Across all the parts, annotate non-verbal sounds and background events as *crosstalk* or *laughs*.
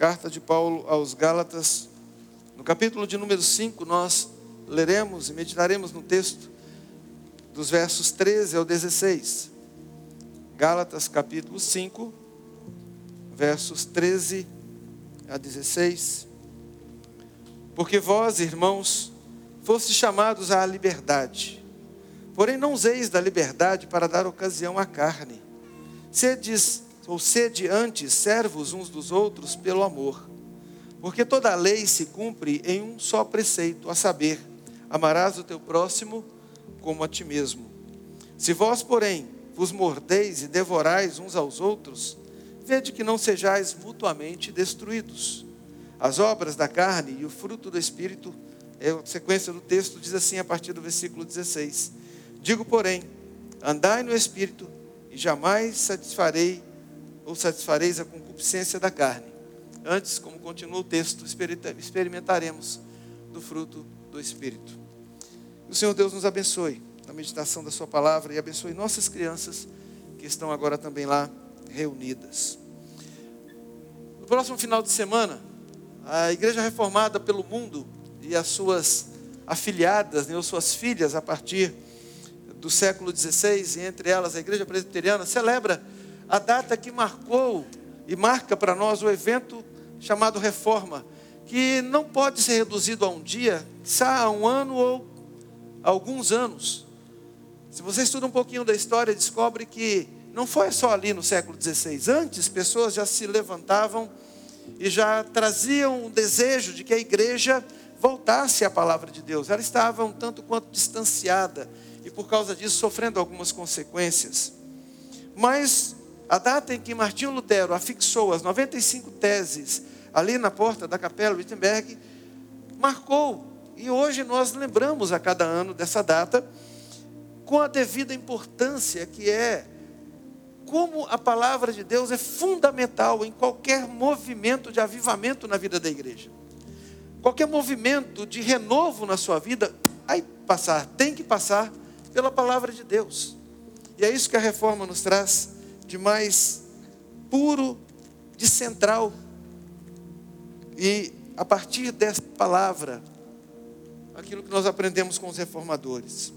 Carta de Paulo aos Gálatas, no capítulo de número 5, nós leremos e meditaremos no texto dos versos 13 ao 16. Gálatas, capítulo 5, versos 13 a 16. Porque vós, irmãos, fostes chamados à liberdade. Porém, não useis da liberdade para dar ocasião à carne. Sedes ou sede antes servos uns dos outros pelo amor. Porque toda a lei se cumpre em um só preceito, a saber, amarás o teu próximo como a ti mesmo. Se vós, porém, vos mordeis e devorais uns aos outros, vede que não sejais mutuamente destruídos. As obras da carne e o fruto do Espírito, é a sequência do texto diz assim a partir do versículo 16: Digo, porém, andai no Espírito e jamais satisfarei ou satisfareis a concupiscência da carne. Antes, como continua o texto, experimentaremos do fruto do Espírito. O Senhor Deus nos abençoe na meditação da Sua palavra e abençoe nossas crianças que estão agora também lá reunidas. No próximo final de semana, a Igreja Reformada pelo Mundo e as suas afiliadas, né, ou suas filhas, a partir do século XVI, e entre elas a Igreja Presbiteriana, celebra a data que marcou e marca para nós o evento chamado Reforma, que não pode ser reduzido a um dia, a um ano ou alguns anos. Se você estuda um pouquinho da história, descobre que não foi só ali no século XVI. Antes, pessoas já se levantavam e já traziam o desejo de que a igreja voltasse à palavra de Deus. Ela estava um tanto quanto distanciada e, por causa disso, sofrendo algumas consequências. Mas a data em que Martinho Lutero afixou as 95 teses ali na porta da Capela Wittenberg marcou, e hoje nós lembramos a cada ano dessa data, com a devida importância que é como a palavra de Deus é fundamental em qualquer movimento de avivamento na vida da igreja. Qualquer movimento de renovo na sua vida, aí passar, tem que passar pela palavra de Deus. E é isso que a reforma nos traz de mais puro, de central. E a partir dessa palavra, aquilo que nós aprendemos com os reformadores.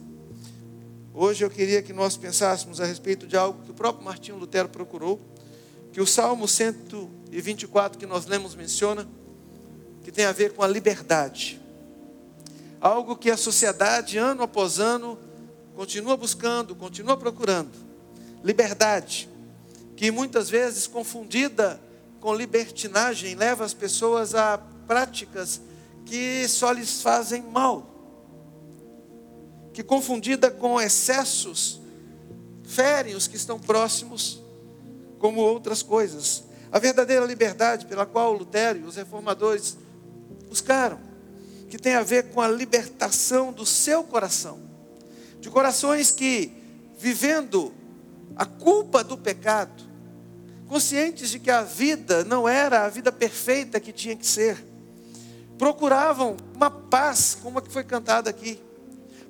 Hoje eu queria que nós pensássemos a respeito de algo que o próprio Martinho Lutero procurou, que o Salmo 124 que nós lemos menciona, que tem a ver com a liberdade. Algo que a sociedade, ano após ano, continua buscando, continua procurando. Liberdade que muitas vezes confundida com libertinagem leva as pessoas a práticas que só lhes fazem mal. Que confundida com excessos ferem os que estão próximos, como outras coisas. A verdadeira liberdade pela qual Lutero e os reformadores buscaram, que tem a ver com a libertação do seu coração, de corações que, vivendo a culpa do pecado, conscientes de que a vida não era a vida perfeita que tinha que ser, procuravam uma paz, como a que foi cantada aqui,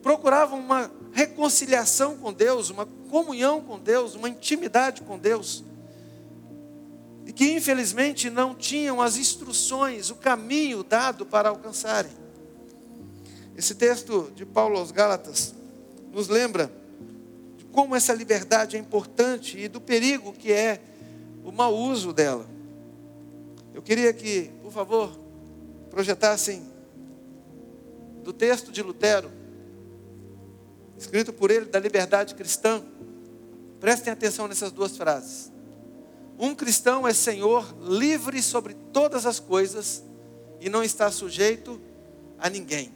procuravam uma reconciliação com Deus, uma comunhão com Deus, uma intimidade com Deus, e que infelizmente não tinham as instruções, o caminho dado para alcançarem. Esse texto de Paulo aos Gálatas nos lembra como essa liberdade é importante e do perigo que é o mau uso dela. Eu queria que, por favor, projetassem do texto de Lutero, escrito por ele, da liberdade cristã. Prestem atenção nessas duas frases. Um cristão é senhor livre sobre todas as coisas e não está sujeito a ninguém.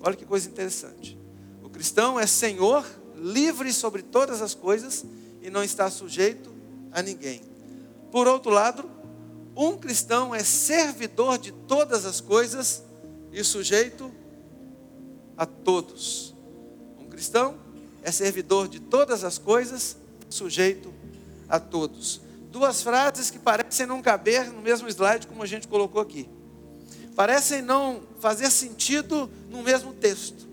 Olha que coisa interessante. O cristão é senhor livre sobre todas as coisas e não está sujeito a ninguém. Por outro lado, um cristão é servidor de todas as coisas e sujeito a todos. Um cristão é servidor de todas as coisas, sujeito a todos. Duas frases que parecem não caber no mesmo slide como a gente colocou aqui. Parecem não fazer sentido no mesmo texto.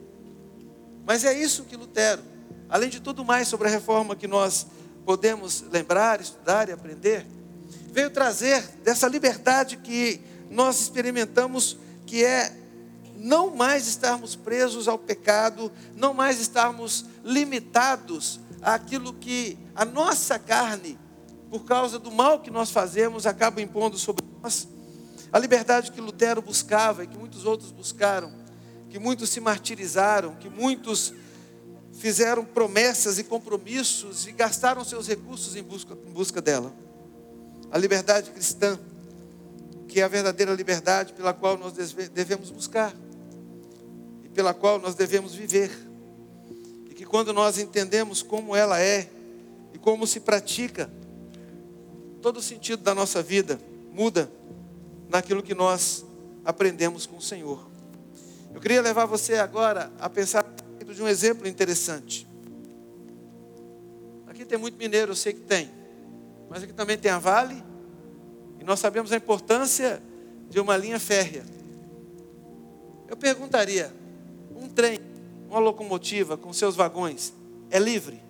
Mas é isso que Lutero Além de tudo mais sobre a reforma que nós podemos lembrar, estudar e aprender, veio trazer dessa liberdade que nós experimentamos, que é não mais estarmos presos ao pecado, não mais estarmos limitados àquilo que a nossa carne, por causa do mal que nós fazemos, acaba impondo sobre nós. A liberdade que Lutero buscava e que muitos outros buscaram, que muitos se martirizaram, que muitos fizeram promessas e compromissos e gastaram seus recursos em busca, em busca dela. A liberdade cristã, que é a verdadeira liberdade pela qual nós devemos buscar e pela qual nós devemos viver. E que quando nós entendemos como ela é e como se pratica, todo o sentido da nossa vida muda naquilo que nós aprendemos com o Senhor. Eu queria levar você agora a pensar de um exemplo interessante. Aqui tem muito mineiro, eu sei que tem. Mas aqui também tem a Vale. E nós sabemos a importância de uma linha férrea. Eu perguntaria: um trem, uma locomotiva com seus vagões, é livre?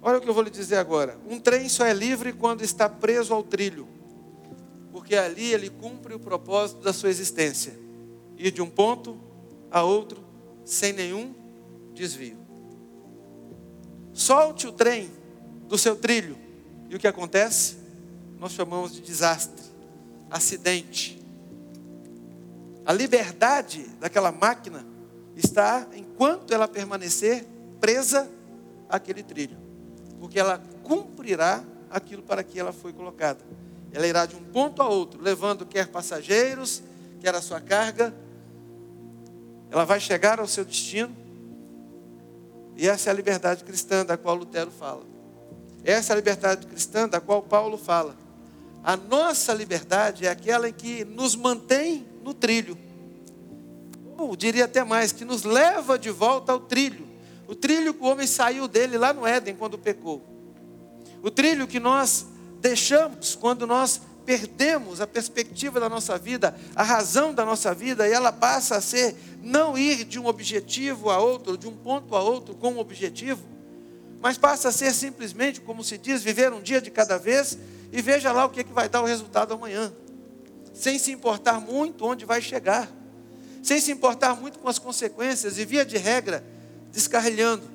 Olha o que eu vou lhe dizer agora. Um trem só é livre quando está preso ao trilho porque ali ele cumpre o propósito da sua existência ir de um ponto a outro sem nenhum desvio. Solte o trem do seu trilho e o que acontece? Nós chamamos de desastre, acidente. A liberdade daquela máquina está enquanto ela permanecer presa àquele trilho, porque ela cumprirá aquilo para que ela foi colocada. Ela irá de um ponto a outro, levando quer passageiros, quer a sua carga. Ela vai chegar ao seu destino. E essa é a liberdade cristã da qual Lutero fala. Essa é a liberdade cristã da qual Paulo fala. A nossa liberdade é aquela em que nos mantém no trilho. Ou diria até mais, que nos leva de volta ao trilho. O trilho que o homem saiu dele lá no Éden quando pecou. O trilho que nós deixamos quando nós perdemos a perspectiva da nossa vida, a razão da nossa vida, e ela passa a ser não ir de um objetivo a outro, de um ponto a outro com um objetivo, mas passa a ser simplesmente, como se diz, viver um dia de cada vez e veja lá o que, é que vai dar o resultado amanhã, sem se importar muito onde vai chegar, sem se importar muito com as consequências, e via de regra, descarrilhando,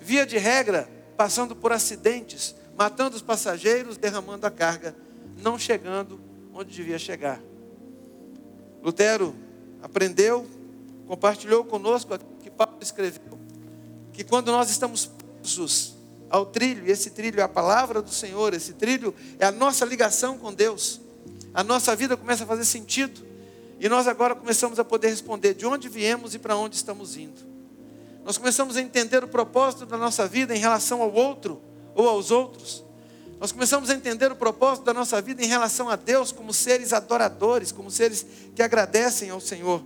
via de regra, passando por acidentes, matando os passageiros, derramando a carga, não chegando onde devia chegar. Lutero aprendeu, compartilhou conosco que Paulo escreveu, que quando nós estamos presos ao trilho, e esse trilho é a palavra do Senhor, esse trilho é a nossa ligação com Deus, a nossa vida começa a fazer sentido, e nós agora começamos a poder responder de onde viemos e para onde estamos indo. Nós começamos a entender o propósito da nossa vida em relação ao outro, ou aos outros. Nós começamos a entender o propósito da nossa vida em relação a Deus como seres adoradores, como seres que agradecem ao Senhor.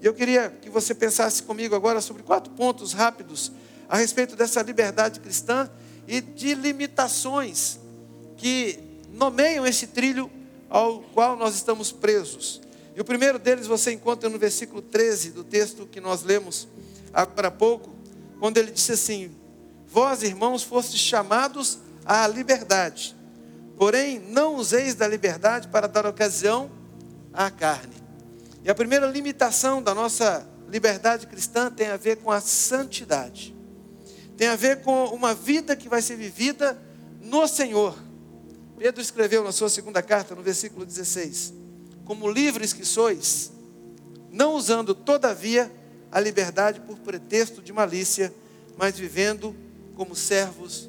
E eu queria que você pensasse comigo agora sobre quatro pontos rápidos a respeito dessa liberdade cristã e de limitações que nomeiam esse trilho ao qual nós estamos presos. E o primeiro deles você encontra no versículo 13 do texto que nós lemos agora há pouco, quando ele disse assim: Vós, irmãos, fostes chamados à liberdade. Porém, não useis da liberdade para dar ocasião à carne. E a primeira limitação da nossa liberdade cristã tem a ver com a santidade. Tem a ver com uma vida que vai ser vivida no Senhor. Pedro escreveu na sua segunda carta, no versículo 16: Como livres que sois, não usando todavia a liberdade por pretexto de malícia, mas vivendo como servos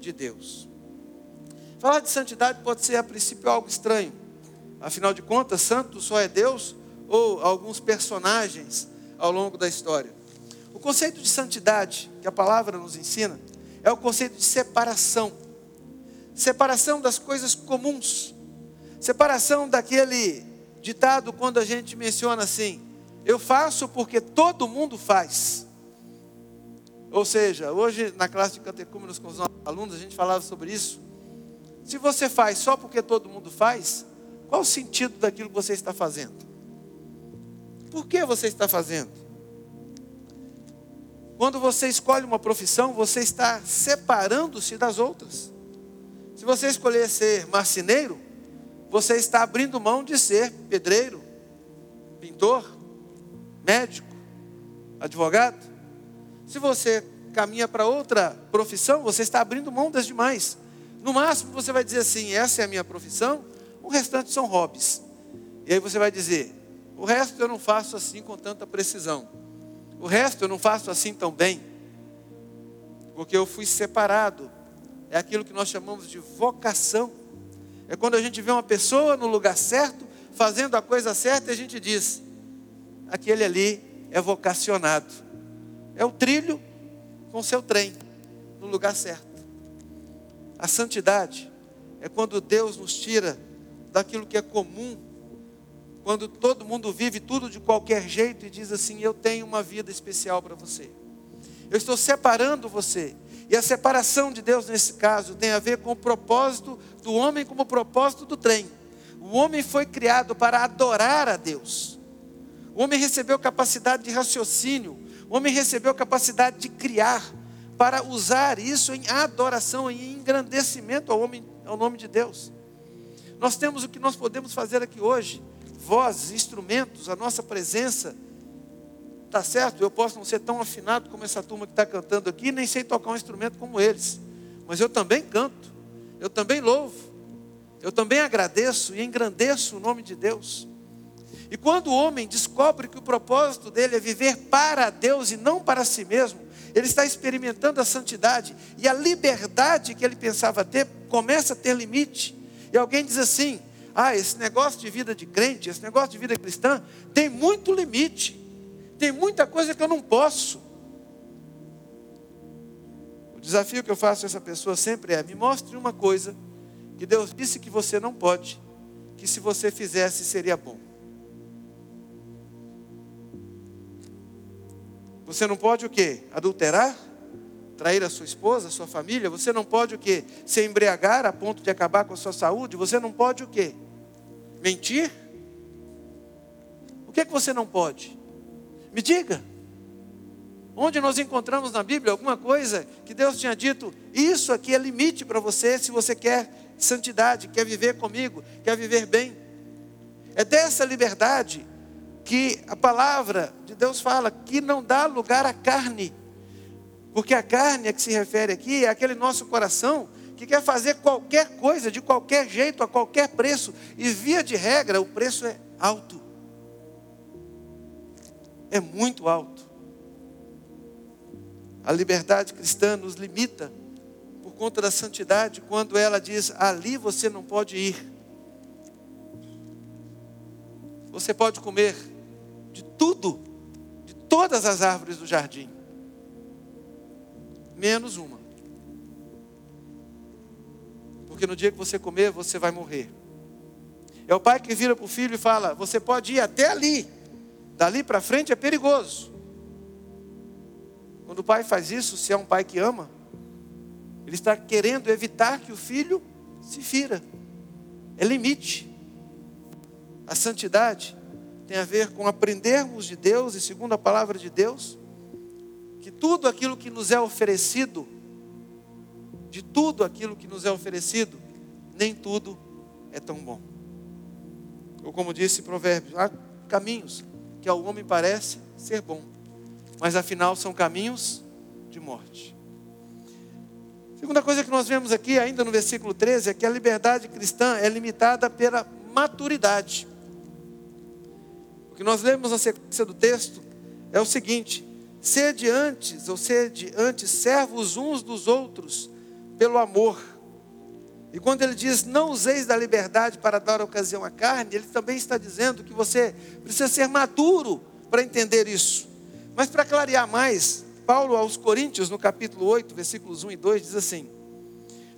de Deus. Falar de santidade pode ser a princípio algo estranho. Afinal de contas, santo só é Deus ou alguns personagens ao longo da história. O conceito de santidade que a palavra nos ensina é o conceito de separação. Separação das coisas comuns. Separação daquele ditado quando a gente menciona assim: eu faço porque todo mundo faz. Ou seja, hoje na classe de catecúmenos com os nossos alunos, a gente falava sobre isso. Se você faz só porque todo mundo faz, qual o sentido daquilo que você está fazendo? Por que você está fazendo? Quando você escolhe uma profissão, você está separando-se das outras. Se você escolher ser marceneiro, você está abrindo mão de ser pedreiro, pintor, médico, advogado. Se você caminha para outra profissão, você está abrindo mão das demais. No máximo, você vai dizer assim: essa é a minha profissão, o restante são hobbies. E aí você vai dizer: o resto eu não faço assim com tanta precisão. O resto eu não faço assim tão bem. Porque eu fui separado. É aquilo que nós chamamos de vocação. É quando a gente vê uma pessoa no lugar certo, fazendo a coisa certa, e a gente diz: aquele ali é vocacionado. É o trilho com seu trem, no lugar certo. A santidade é quando Deus nos tira daquilo que é comum, quando todo mundo vive tudo de qualquer jeito e diz assim: Eu tenho uma vida especial para você. Eu estou separando você. E a separação de Deus nesse caso tem a ver com o propósito do homem como o propósito do trem. O homem foi criado para adorar a Deus. O homem recebeu capacidade de raciocínio. O homem recebeu capacidade de criar para usar isso em adoração, em engrandecimento ao, homem, ao nome de Deus. Nós temos o que nós podemos fazer aqui hoje: vozes, instrumentos, a nossa presença. Tá certo? Eu posso não ser tão afinado como essa turma que está cantando aqui, nem sei tocar um instrumento como eles, mas eu também canto, eu também louvo, eu também agradeço e engrandeço o nome de Deus. E quando o homem descobre que o propósito dele é viver para Deus e não para si mesmo, ele está experimentando a santidade e a liberdade que ele pensava ter começa a ter limite. E alguém diz assim: ah, esse negócio de vida de crente, esse negócio de vida cristã, tem muito limite, tem muita coisa que eu não posso. O desafio que eu faço a essa pessoa sempre é: me mostre uma coisa que Deus disse que você não pode, que se você fizesse seria bom. Você não pode o quê? Adulterar? Trair a sua esposa, a sua família? Você não pode o quê? Se embriagar a ponto de acabar com a sua saúde? Você não pode o quê? Mentir? O que é que você não pode? Me diga. Onde nós encontramos na Bíblia alguma coisa que Deus tinha dito, isso aqui é limite para você se você quer santidade, quer viver comigo, quer viver bem. É dessa liberdade que a palavra de Deus fala que não dá lugar à carne. Porque a carne a que se refere aqui é aquele nosso coração que quer fazer qualquer coisa, de qualquer jeito, a qualquer preço. E via de regra, o preço é alto. É muito alto. A liberdade cristã nos limita por conta da santidade, quando ela diz: ali você não pode ir. Você pode comer tudo, de todas as árvores do jardim, menos uma. Porque no dia que você comer, você vai morrer. É o pai que vira para o filho e fala: Você pode ir até ali, dali para frente é perigoso. Quando o pai faz isso, se é um pai que ama, ele está querendo evitar que o filho se fira. É limite. A santidade tem a ver com aprendermos de Deus e segundo a palavra de Deus, que tudo aquilo que nos é oferecido, de tudo aquilo que nos é oferecido, nem tudo é tão bom. Ou como disse Provérbios, há caminhos que ao homem parece ser bom, mas afinal são caminhos de morte. Segunda coisa que nós vemos aqui, ainda no versículo 13, é que a liberdade cristã é limitada pela maturidade. Que nós lemos na sequência do texto é o seguinte: sede antes, ou sede antes, servos uns dos outros, pelo amor. E quando ele diz, não useis da liberdade para dar ocasião à carne, ele também está dizendo que você precisa ser maduro para entender isso. Mas para clarear mais, Paulo aos Coríntios, no capítulo 8, versículos 1 e 2, diz assim: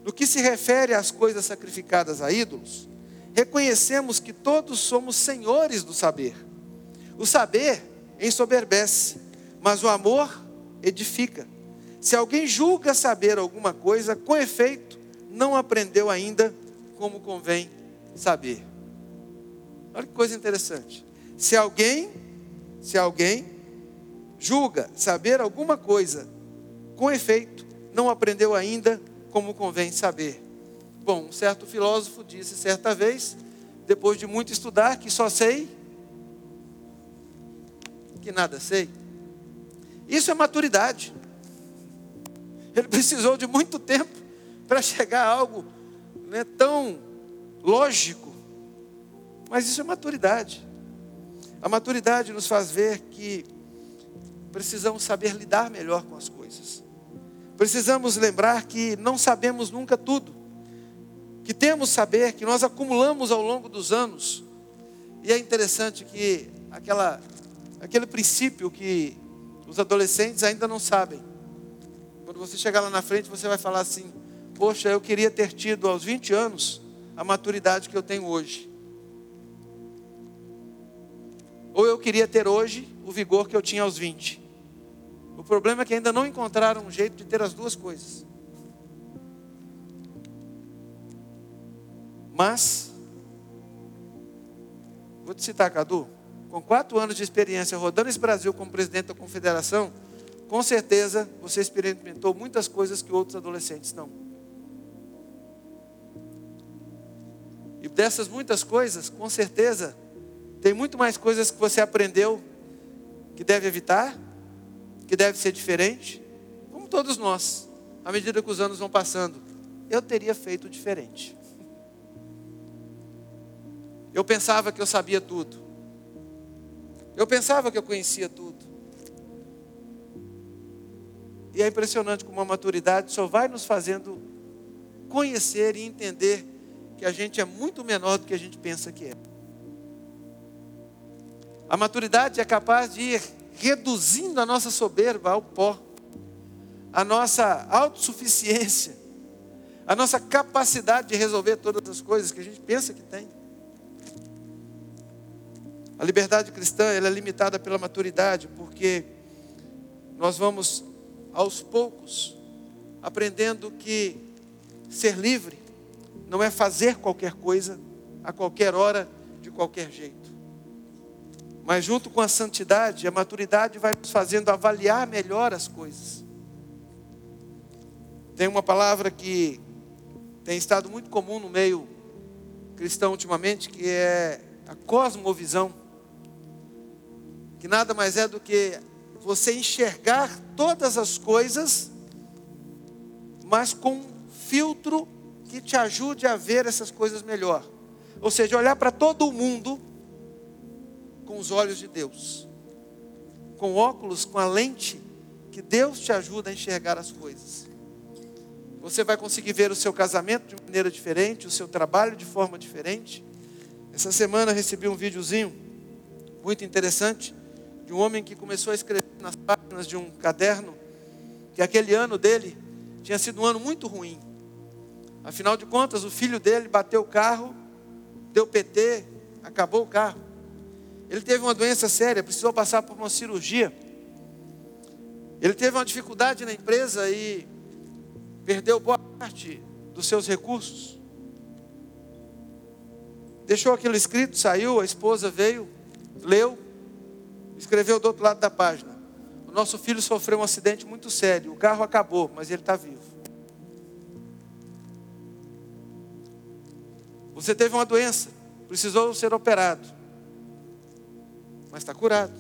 No que se refere às coisas sacrificadas a ídolos, reconhecemos que todos somos senhores do saber. O saber ensoberbece, mas o amor edifica. Se alguém julga saber alguma coisa, com efeito, não aprendeu ainda como convém saber. Olha que coisa interessante. Se alguém, se alguém julga saber alguma coisa, com efeito, não aprendeu ainda como convém saber. Bom, um certo filósofo disse certa vez, depois de muito estudar, que só sei que nada sei. Isso é maturidade. Ele *laughs* precisou de muito tempo para chegar a algo né, tão lógico. Mas isso é maturidade. A maturidade nos faz ver que precisamos saber lidar melhor com as coisas. Precisamos lembrar que não sabemos nunca tudo. Que temos saber, que nós acumulamos ao longo dos anos. E é interessante que aquela, aquele princípio que os adolescentes ainda não sabem. Quando você chegar lá na frente, você vai falar assim: Poxa, eu queria ter tido aos 20 anos a maturidade que eu tenho hoje. Ou eu queria ter hoje o vigor que eu tinha aos 20. O problema é que ainda não encontraram um jeito de ter as duas coisas. Mas, vou te citar, Cadu, com quatro anos de experiência rodando esse Brasil como presidente da confederação, com certeza você experimentou muitas coisas que outros adolescentes não. E dessas muitas coisas, com certeza, tem muito mais coisas que você aprendeu que deve evitar, que deve ser diferente, como todos nós, à medida que os anos vão passando. Eu teria feito diferente. Eu pensava que eu sabia tudo. Eu pensava que eu conhecia tudo. E é impressionante como a maturidade só vai nos fazendo conhecer e entender que a gente é muito menor do que a gente pensa que é. A maturidade é capaz de ir reduzindo a nossa soberba ao pó, a nossa autossuficiência, a nossa capacidade de resolver todas as coisas que a gente pensa que tem. A liberdade cristã ela é limitada pela maturidade, porque nós vamos aos poucos aprendendo que ser livre não é fazer qualquer coisa a qualquer hora de qualquer jeito. Mas junto com a santidade, a maturidade vai nos fazendo avaliar melhor as coisas. Tem uma palavra que tem estado muito comum no meio cristão ultimamente, que é a cosmovisão. Que nada mais é do que você enxergar todas as coisas, mas com um filtro que te ajude a ver essas coisas melhor. Ou seja, olhar para todo mundo com os olhos de Deus, com óculos, com a lente que Deus te ajuda a enxergar as coisas. Você vai conseguir ver o seu casamento de maneira diferente, o seu trabalho de forma diferente. Essa semana eu recebi um videozinho muito interessante de um homem que começou a escrever nas páginas de um caderno que aquele ano dele tinha sido um ano muito ruim. Afinal de contas, o filho dele bateu o carro, deu PT, acabou o carro. Ele teve uma doença séria, precisou passar por uma cirurgia. Ele teve uma dificuldade na empresa e perdeu boa parte dos seus recursos. Deixou aquilo escrito, saiu, a esposa veio, leu, escreveu do outro lado da página. O nosso filho sofreu um acidente muito sério. O carro acabou, mas ele está vivo. Você teve uma doença, precisou ser operado mas está curado.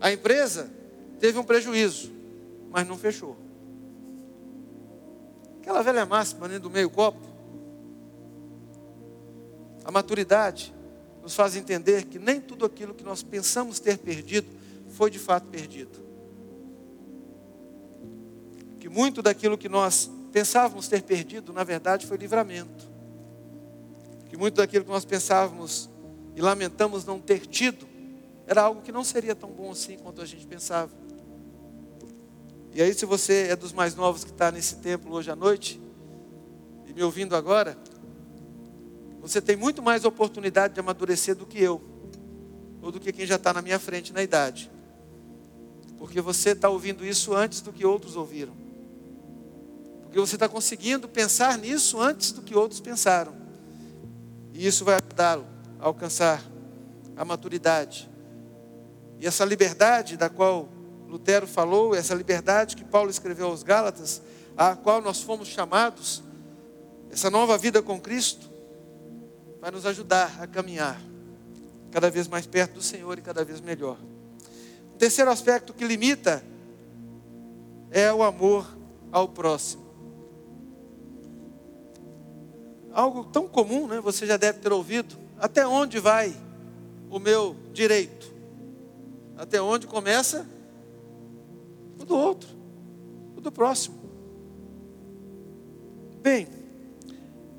A empresa teve um prejuízo, mas não fechou. Aquela velha máxima né, do meio copo. A maturidade nos faz entender que nem tudo aquilo que nós pensamos ter perdido foi de fato perdido. Que muito daquilo que nós pensávamos ter perdido, na verdade, foi livramento. Que muito daquilo que nós pensávamos e lamentamos não ter tido, era algo que não seria tão bom assim quanto a gente pensava. E aí, se você é dos mais novos que está nesse templo hoje à noite, e me ouvindo agora, você tem muito mais oportunidade de amadurecer do que eu, ou do que quem já está na minha frente na idade. Porque você está ouvindo isso antes do que outros ouviram. Porque você está conseguindo pensar nisso antes do que outros pensaram. E isso vai ajudá-lo alcançar a maturidade. E essa liberdade da qual Lutero falou, essa liberdade que Paulo escreveu aos Gálatas, a qual nós fomos chamados, essa nova vida com Cristo, vai nos ajudar a caminhar cada vez mais perto do Senhor e cada vez melhor. O terceiro aspecto que limita é o amor ao próximo. Algo tão comum, né? Você já deve ter ouvido. Até onde vai o meu direito? Até onde começa o do outro, o do próximo. Bem,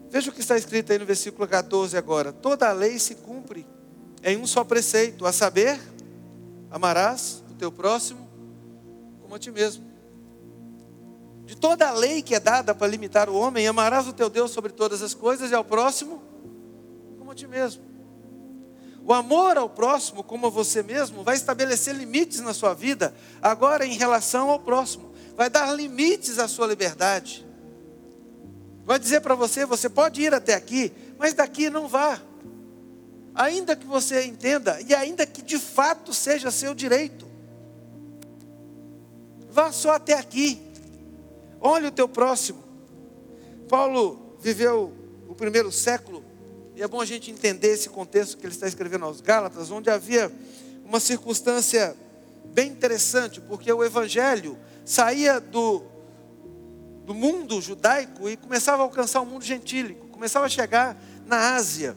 veja o que está escrito aí no versículo 14 agora. Toda a lei se cumpre em um só preceito, a saber, amarás o teu próximo como a ti mesmo. De toda a lei que é dada para limitar o homem, amarás o teu Deus sobre todas as coisas e ao próximo como a ti mesmo. O amor ao próximo, como a você mesmo, vai estabelecer limites na sua vida, agora em relação ao próximo. Vai dar limites à sua liberdade. Vai dizer para você: você pode ir até aqui, mas daqui não vá ainda que você entenda e ainda que de fato seja seu direito. Vá só até aqui. Olhe o teu próximo. Paulo viveu o primeiro século, e é bom a gente entender esse contexto que ele está escrevendo aos Gálatas, onde havia uma circunstância bem interessante, porque o evangelho saía do, do mundo judaico e começava a alcançar o mundo gentílico, começava a chegar na Ásia.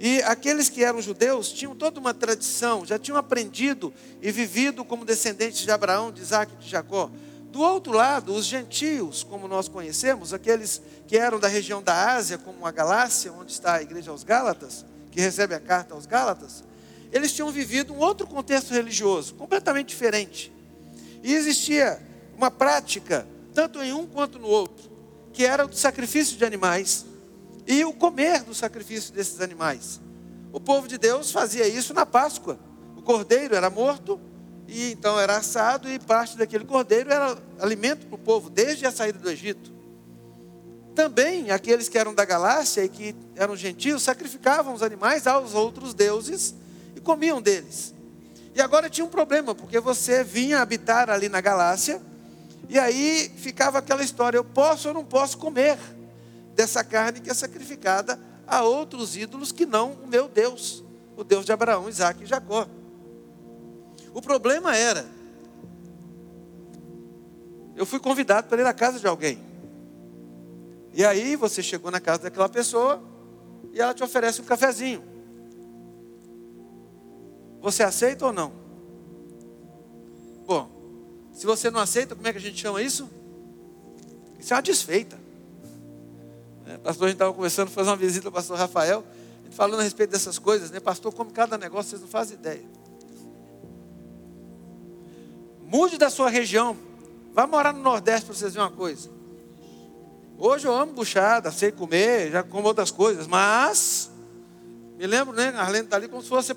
E aqueles que eram judeus tinham toda uma tradição, já tinham aprendido e vivido como descendentes de Abraão, de Isaac e de Jacó. Do outro lado, os gentios, como nós conhecemos, aqueles que eram da região da Ásia, como a Galácia, onde está a igreja aos Gálatas, que recebe a carta aos Gálatas, eles tinham vivido um outro contexto religioso, completamente diferente. E existia uma prática, tanto em um quanto no outro, que era o sacrifício de animais e o comer do sacrifício desses animais. O povo de Deus fazia isso na Páscoa. O cordeiro era morto e então era assado e parte daquele cordeiro era alimento para o povo desde a saída do Egito. Também aqueles que eram da Galácia e que eram gentios sacrificavam os animais aos outros deuses e comiam deles. E agora tinha um problema, porque você vinha habitar ali na Galácia e aí ficava aquela história: eu posso ou não posso comer? dessa carne que é sacrificada a outros ídolos que não o meu Deus, o Deus de Abraão, Isaac e Jacó. O problema era, eu fui convidado para ir à casa de alguém. E aí você chegou na casa daquela pessoa e ela te oferece um cafezinho. Você aceita ou não? Bom, se você não aceita, como é que a gente chama isso? Isso é uma desfeita. É, pastor, a gente estava conversando, fazer uma visita ao pastor Rafael, falando a respeito dessas coisas, né? Pastor, como cada negócio, vocês não fazem ideia. Mude da sua região. Vá morar no Nordeste para vocês verem uma coisa. Hoje eu amo buchada, sei comer, já como outras coisas, mas me lembro, né? Arlene está ali como se fosse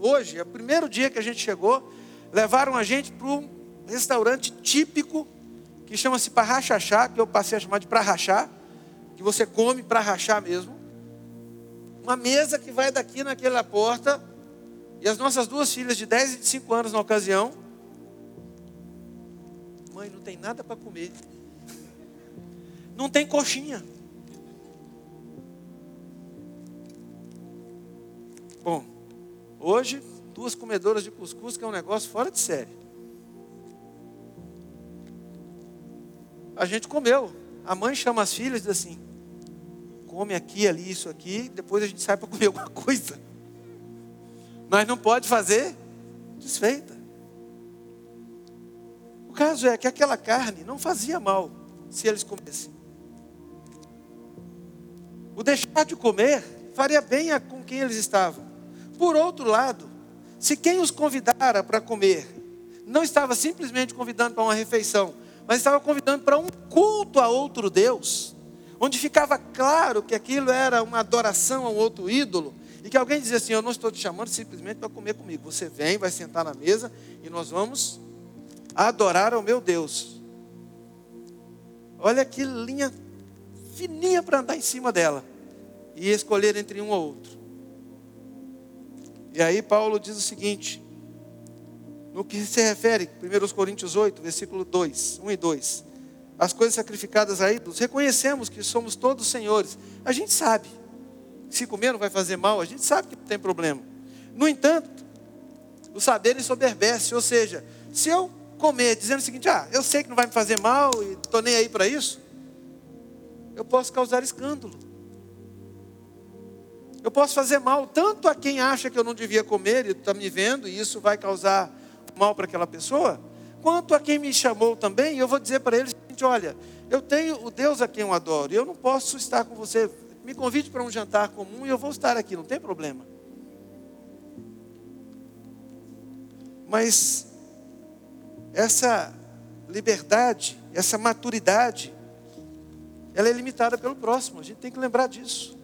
hoje, é o primeiro dia que a gente chegou, levaram a gente para um restaurante típico que chama-se Parrachachá, que eu passei a chamar de Parrachá que você come para rachar mesmo. Uma mesa que vai daqui naquela porta. E as nossas duas filhas de 10 e de 5 anos na ocasião. Mãe, não tem nada para comer. Não tem coxinha. Bom, hoje, duas comedoras de cuscuz, que é um negócio fora de série. A gente comeu. A mãe chama as filhas e diz assim: come aqui, ali, isso aqui, depois a gente sai para comer alguma coisa. Mas não pode fazer desfeita. O caso é que aquela carne não fazia mal se eles comessem. O deixar de comer faria bem a com quem eles estavam. Por outro lado, se quem os convidara para comer não estava simplesmente convidando para uma refeição, mas estava convidando para um culto a outro Deus, onde ficava claro que aquilo era uma adoração a um outro ídolo, e que alguém dizia assim: Eu não estou te chamando simplesmente para comer comigo. Você vem, vai sentar na mesa e nós vamos adorar ao meu Deus. Olha que linha fininha para andar em cima dela e escolher entre um ou outro. E aí Paulo diz o seguinte: no que se refere, 1 Coríntios 8, versículo 2, 1 e 2. As coisas sacrificadas a ídolos, reconhecemos que somos todos senhores. A gente sabe. Se comer não vai fazer mal, a gente sabe que tem problema. No entanto, o saber ensoberbece, ou seja, se eu comer dizendo o seguinte, ah, eu sei que não vai me fazer mal e estou nem aí para isso, eu posso causar escândalo. Eu posso fazer mal tanto a quem acha que eu não devia comer e está me vendo, e isso vai causar mal para aquela pessoa, quanto a quem me chamou também, eu vou dizer para ele olha, eu tenho o Deus a quem eu adoro, eu não posso estar com você. Me convide para um jantar comum e eu vou estar aqui, não tem problema. Mas essa liberdade, essa maturidade, ela é limitada pelo próximo. A gente tem que lembrar disso.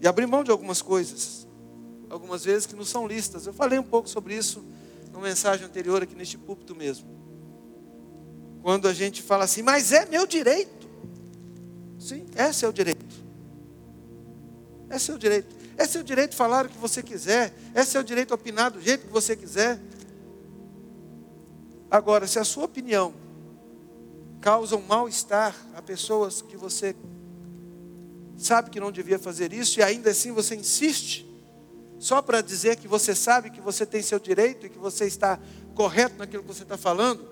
E abrir mão de algumas coisas. Algumas vezes que não são listas. Eu falei um pouco sobre isso numa mensagem anterior aqui neste púlpito mesmo. Quando a gente fala assim, mas é meu direito. Sim, é seu direito. É seu direito. É seu direito falar o que você quiser. É seu direito opinar do jeito que você quiser. Agora, se a sua opinião causa um mal-estar a pessoas que você sabe que não devia fazer isso e ainda assim você insiste, só para dizer que você sabe que você tem seu direito e que você está correto naquilo que você está falando,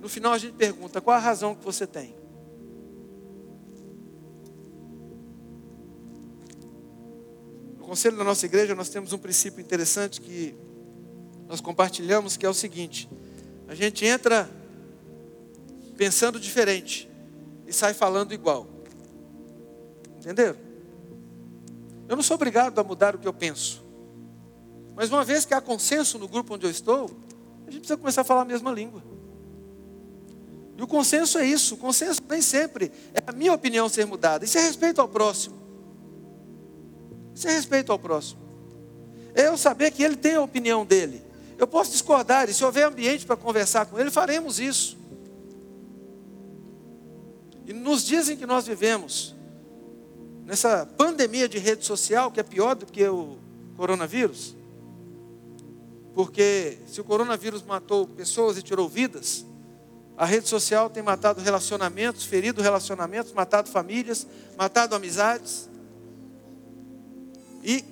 no final a gente pergunta: qual a razão que você tem? No conselho da nossa igreja, nós temos um princípio interessante que nós compartilhamos, que é o seguinte: a gente entra pensando diferente e sai falando igual. Entenderam? Eu não sou obrigado a mudar o que eu penso. Mas uma vez que há consenso no grupo onde eu estou, a gente precisa começar a falar a mesma língua. E o consenso é isso. O consenso nem sempre é a minha opinião ser mudada. Isso é respeito ao próximo. Isso é respeito ao próximo. É eu saber que ele tem a opinião dele. Eu posso discordar, e se houver ambiente para conversar com ele, faremos isso. E nos dias em que nós vivemos, nessa pandemia de rede social, que é pior do que o coronavírus, porque se o coronavírus matou pessoas e tirou vidas, a rede social tem matado relacionamentos, ferido relacionamentos, matado famílias, matado amizades. E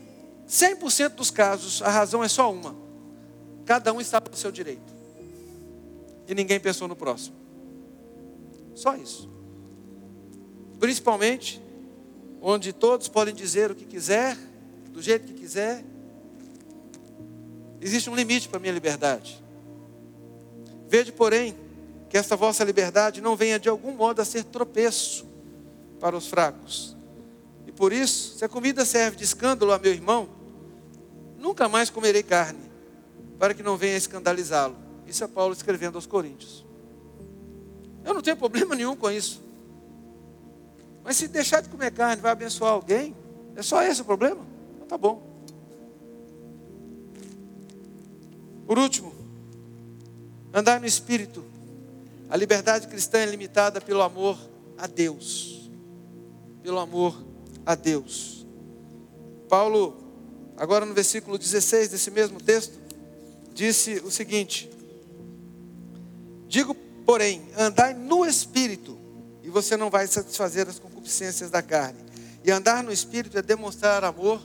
100% dos casos, a razão é só uma. Cada um está no seu direito. E ninguém pensou no próximo. Só isso. Principalmente onde todos podem dizer o que quiser, do jeito que quiser. Existe um limite para a minha liberdade. Vede, porém, que esta vossa liberdade não venha de algum modo a ser tropeço para os fracos. E por isso, se a comida serve de escândalo a meu irmão, nunca mais comerei carne, para que não venha escandalizá-lo. Isso é Paulo escrevendo aos Coríntios. Eu não tenho problema nenhum com isso. Mas se deixar de comer carne vai abençoar alguém, é só esse o problema? Então tá bom. Por último, andar no espírito a liberdade cristã é limitada pelo amor a Deus. Pelo amor a Deus. Paulo, agora no versículo 16 desse mesmo texto, disse o seguinte: Digo, porém, andai no espírito, e você não vai satisfazer as concupiscências da carne. E andar no espírito é demonstrar amor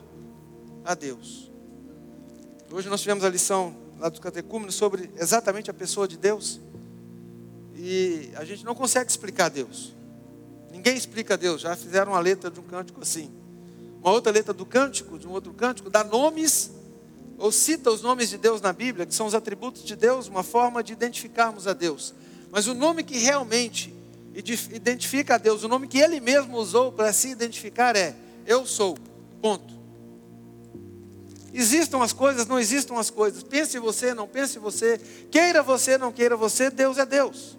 a Deus. Hoje nós tivemos a lição lá dos catecúmenos sobre exatamente a pessoa de Deus. E a gente não consegue explicar Deus. Ninguém explica Deus. Já fizeram uma letra de um cântico assim. Uma outra letra do cântico, de um outro cântico, dá nomes, ou cita os nomes de Deus na Bíblia, que são os atributos de Deus, uma forma de identificarmos a Deus. Mas o nome que realmente identifica a Deus, o nome que Ele mesmo usou para se identificar é: Eu sou. Ponto. Existam as coisas, não existam as coisas. Pense você, não pense você. Queira você, não queira você. Deus é Deus.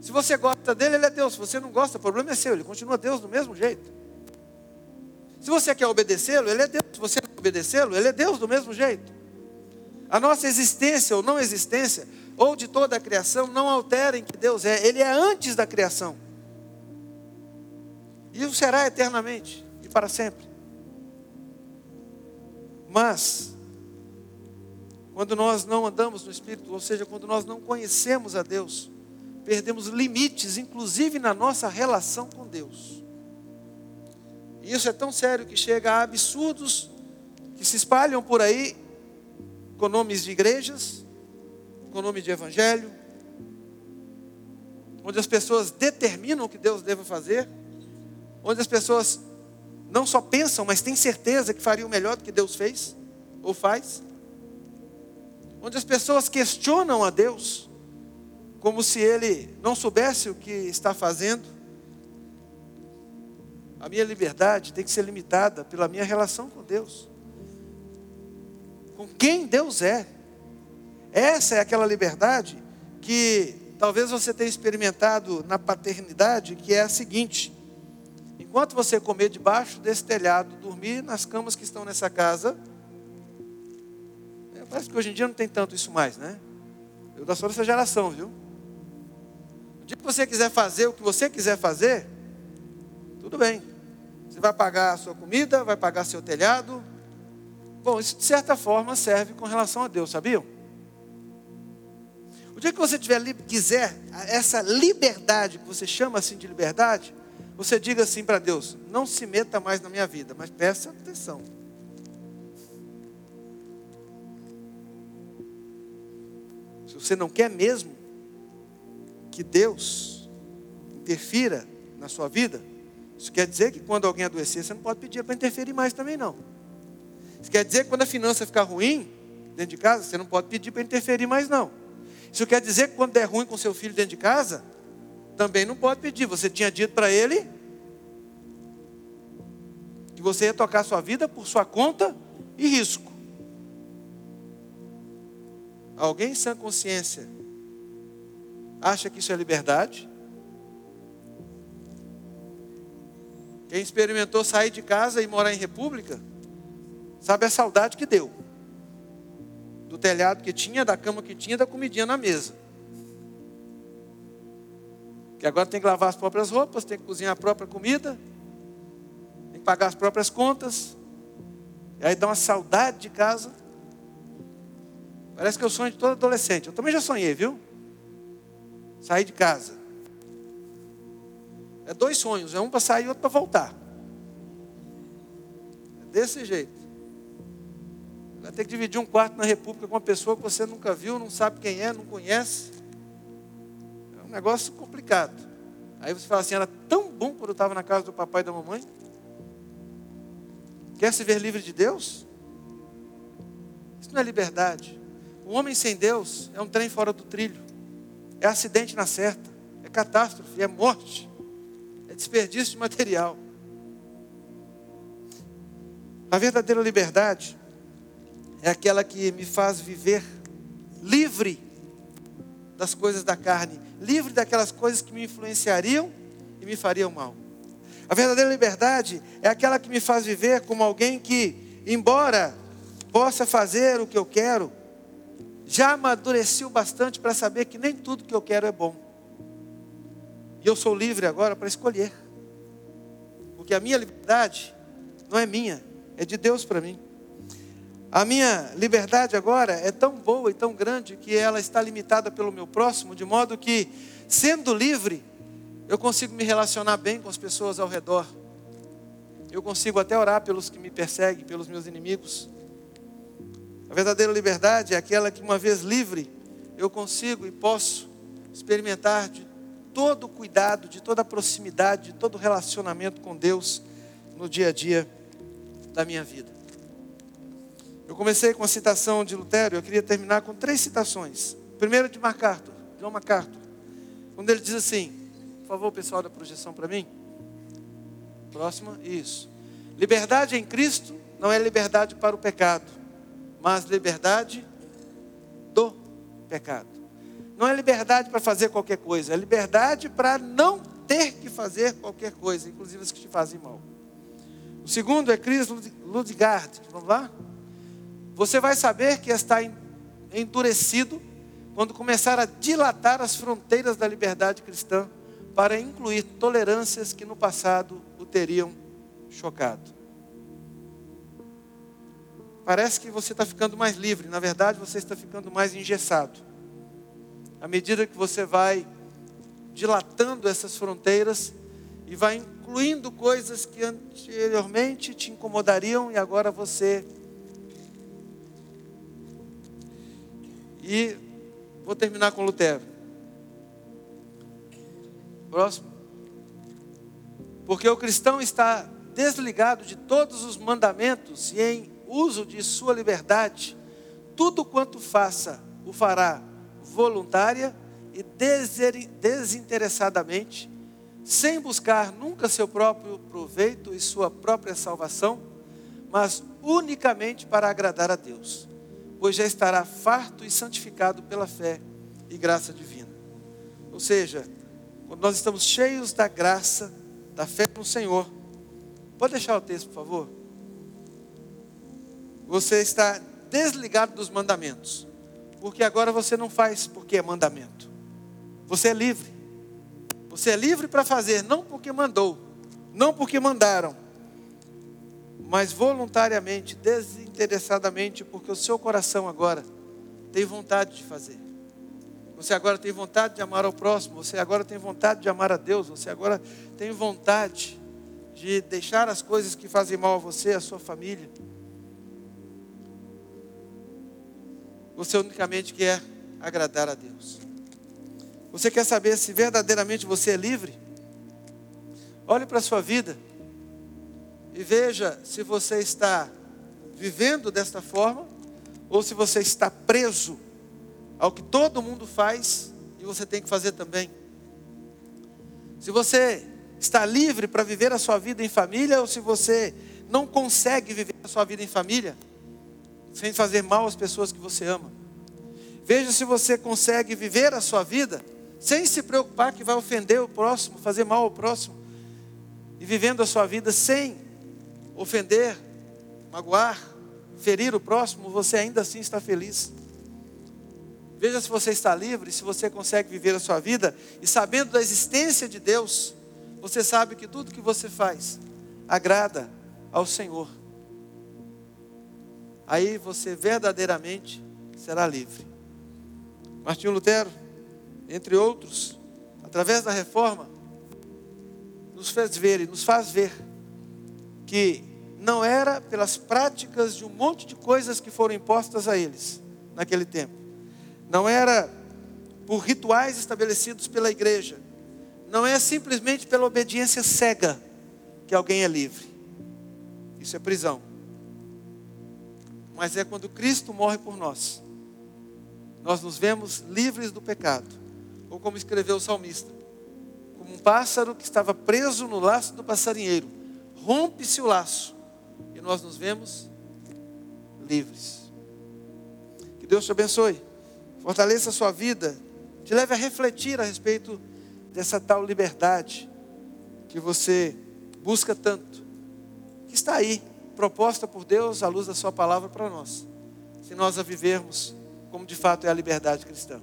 Se você gosta dele, ele é Deus. Se você não gosta, o problema é seu. Ele continua Deus do mesmo jeito. Se você quer obedecê-lo, ele é Deus. Se você não obedecê-lo, ele é Deus do mesmo jeito. A nossa existência ou não existência, ou de toda a criação, não altera em que Deus é. Ele é antes da criação. E o será eternamente e para sempre. Mas, quando nós não andamos no Espírito, ou seja, quando nós não conhecemos a Deus, perdemos limites, inclusive na nossa relação com Deus. E isso é tão sério que chega a absurdos que se espalham por aí com nomes de igrejas, com nome de evangelho, onde as pessoas determinam o que Deus deve fazer, onde as pessoas não só pensam, mas têm certeza que fariam melhor do que Deus fez ou faz, onde as pessoas questionam a Deus, como se Ele não soubesse o que está fazendo. A minha liberdade tem que ser limitada pela minha relação com Deus, com quem Deus é. Essa é aquela liberdade que talvez você tenha experimentado na paternidade, que é a seguinte: enquanto você comer debaixo desse telhado, dormir nas camas que estão nessa casa, é, parece que hoje em dia não tem tanto isso mais, né? Eu da sua dessa geração, viu? O dia que você quiser fazer o que você quiser fazer, tudo bem. Você vai pagar a sua comida, vai pagar seu telhado. Bom, isso de certa forma serve com relação a Deus, sabiam? O dia que você tiver, quiser essa liberdade, que você chama assim de liberdade, você diga assim para Deus: não se meta mais na minha vida, mas peça atenção. Se você não quer mesmo que Deus interfira na sua vida, isso quer dizer que quando alguém adoecer, você não pode pedir para interferir mais também não. Isso quer dizer que quando a finança ficar ruim dentro de casa, você não pode pedir para interferir mais não. Isso quer dizer que quando der ruim com seu filho dentro de casa, também não pode pedir. Você tinha dito para ele que você ia tocar sua vida por sua conta e risco. Alguém sem consciência acha que isso é liberdade? Quem experimentou sair de casa e morar em república, sabe a saudade que deu. Do telhado que tinha, da cama que tinha, da comidinha na mesa. Que agora tem que lavar as próprias roupas, tem que cozinhar a própria comida, tem que pagar as próprias contas. E aí dá uma saudade de casa. Parece que o sonho de todo adolescente. Eu também já sonhei, viu? Sair de casa. É dois sonhos, é um para sair e outro para voltar. É desse jeito. Vai ter que dividir um quarto na República com uma pessoa que você nunca viu, não sabe quem é, não conhece negócio complicado. Aí você fala assim, era tão bom quando eu estava na casa do papai e da mamãe. Quer se ver livre de Deus? Isso não é liberdade. Um homem sem Deus é um trem fora do trilho. É acidente na certa. É catástrofe, é morte. É desperdício de material. A verdadeira liberdade é aquela que me faz viver livre das coisas da carne livre daquelas coisas que me influenciariam e me fariam mal. A verdadeira liberdade é aquela que me faz viver como alguém que, embora possa fazer o que eu quero, já amadureceu bastante para saber que nem tudo que eu quero é bom. E eu sou livre agora para escolher. Porque a minha liberdade não é minha, é de Deus para mim. A minha liberdade agora é tão boa e tão grande que ela está limitada pelo meu próximo, de modo que, sendo livre, eu consigo me relacionar bem com as pessoas ao redor. Eu consigo até orar pelos que me perseguem, pelos meus inimigos. A verdadeira liberdade é aquela que, uma vez livre, eu consigo e posso experimentar de todo o cuidado, de toda a proximidade, de todo o relacionamento com Deus no dia a dia da minha vida. Eu comecei com a citação de Lutero, eu queria terminar com três citações. Primeiro de MacArthur, John MacArthur, quando ele diz assim, por favor, pessoal da projeção para mim. Próxima, isso. Liberdade em Cristo não é liberdade para o pecado, mas liberdade do pecado. Não é liberdade para fazer qualquer coisa, é liberdade para não ter que fazer qualquer coisa, inclusive as que te fazem mal. O segundo é Chris Ludgard. Vamos lá? Você vai saber que está endurecido quando começar a dilatar as fronteiras da liberdade cristã para incluir tolerâncias que no passado o teriam chocado. parece que você está ficando mais livre, na verdade você está ficando mais engessado. À medida que você vai dilatando essas fronteiras e vai incluindo coisas que anteriormente te incomodariam e agora você. E vou terminar com Lutero. Próximo. Porque o cristão está desligado de todos os mandamentos e em uso de sua liberdade, tudo quanto faça, o fará voluntária e desinteressadamente, sem buscar nunca seu próprio proveito e sua própria salvação, mas unicamente para agradar a Deus, pois já estará farto e santificado pela fé e graça divina. Ou seja, quando nós estamos cheios da graça, da fé no Senhor, pode deixar o texto, por favor? Você está desligado dos mandamentos, porque agora você não faz porque é mandamento. Você é livre. Você é livre para fazer, não porque mandou, não porque mandaram, mas voluntariamente, desinteressadamente, porque o seu coração agora tem vontade de fazer. Você agora tem vontade de amar ao próximo, você agora tem vontade de amar a Deus, você agora tem vontade de deixar as coisas que fazem mal a você, a sua família. Você unicamente quer agradar a Deus. Você quer saber se verdadeiramente você é livre? Olhe para a sua vida e veja se você está vivendo desta forma ou se você está preso ao que todo mundo faz e você tem que fazer também. Se você está livre para viver a sua vida em família ou se você não consegue viver a sua vida em família sem fazer mal às pessoas que você ama. Veja se você consegue viver a sua vida sem se preocupar que vai ofender o próximo, fazer mal ao próximo, e vivendo a sua vida sem ofender, magoar, ferir o próximo, você ainda assim está feliz. Veja se você está livre, se você consegue viver a sua vida e sabendo da existência de Deus, você sabe que tudo que você faz agrada ao Senhor. Aí você verdadeiramente será livre. Martinho Lutero entre outros, através da reforma, nos fez ver e nos faz ver que não era pelas práticas de um monte de coisas que foram impostas a eles naquele tempo, não era por rituais estabelecidos pela igreja, não é simplesmente pela obediência cega que alguém é livre. Isso é prisão. Mas é quando Cristo morre por nós, nós nos vemos livres do pecado ou como escreveu o salmista, como um pássaro que estava preso no laço do passarinheiro. Rompe-se o laço e nós nos vemos livres. Que Deus te abençoe, fortaleça a sua vida, te leve a refletir a respeito dessa tal liberdade que você busca tanto, que está aí, proposta por Deus à luz da Sua palavra para nós, se nós a vivermos como de fato é a liberdade cristã.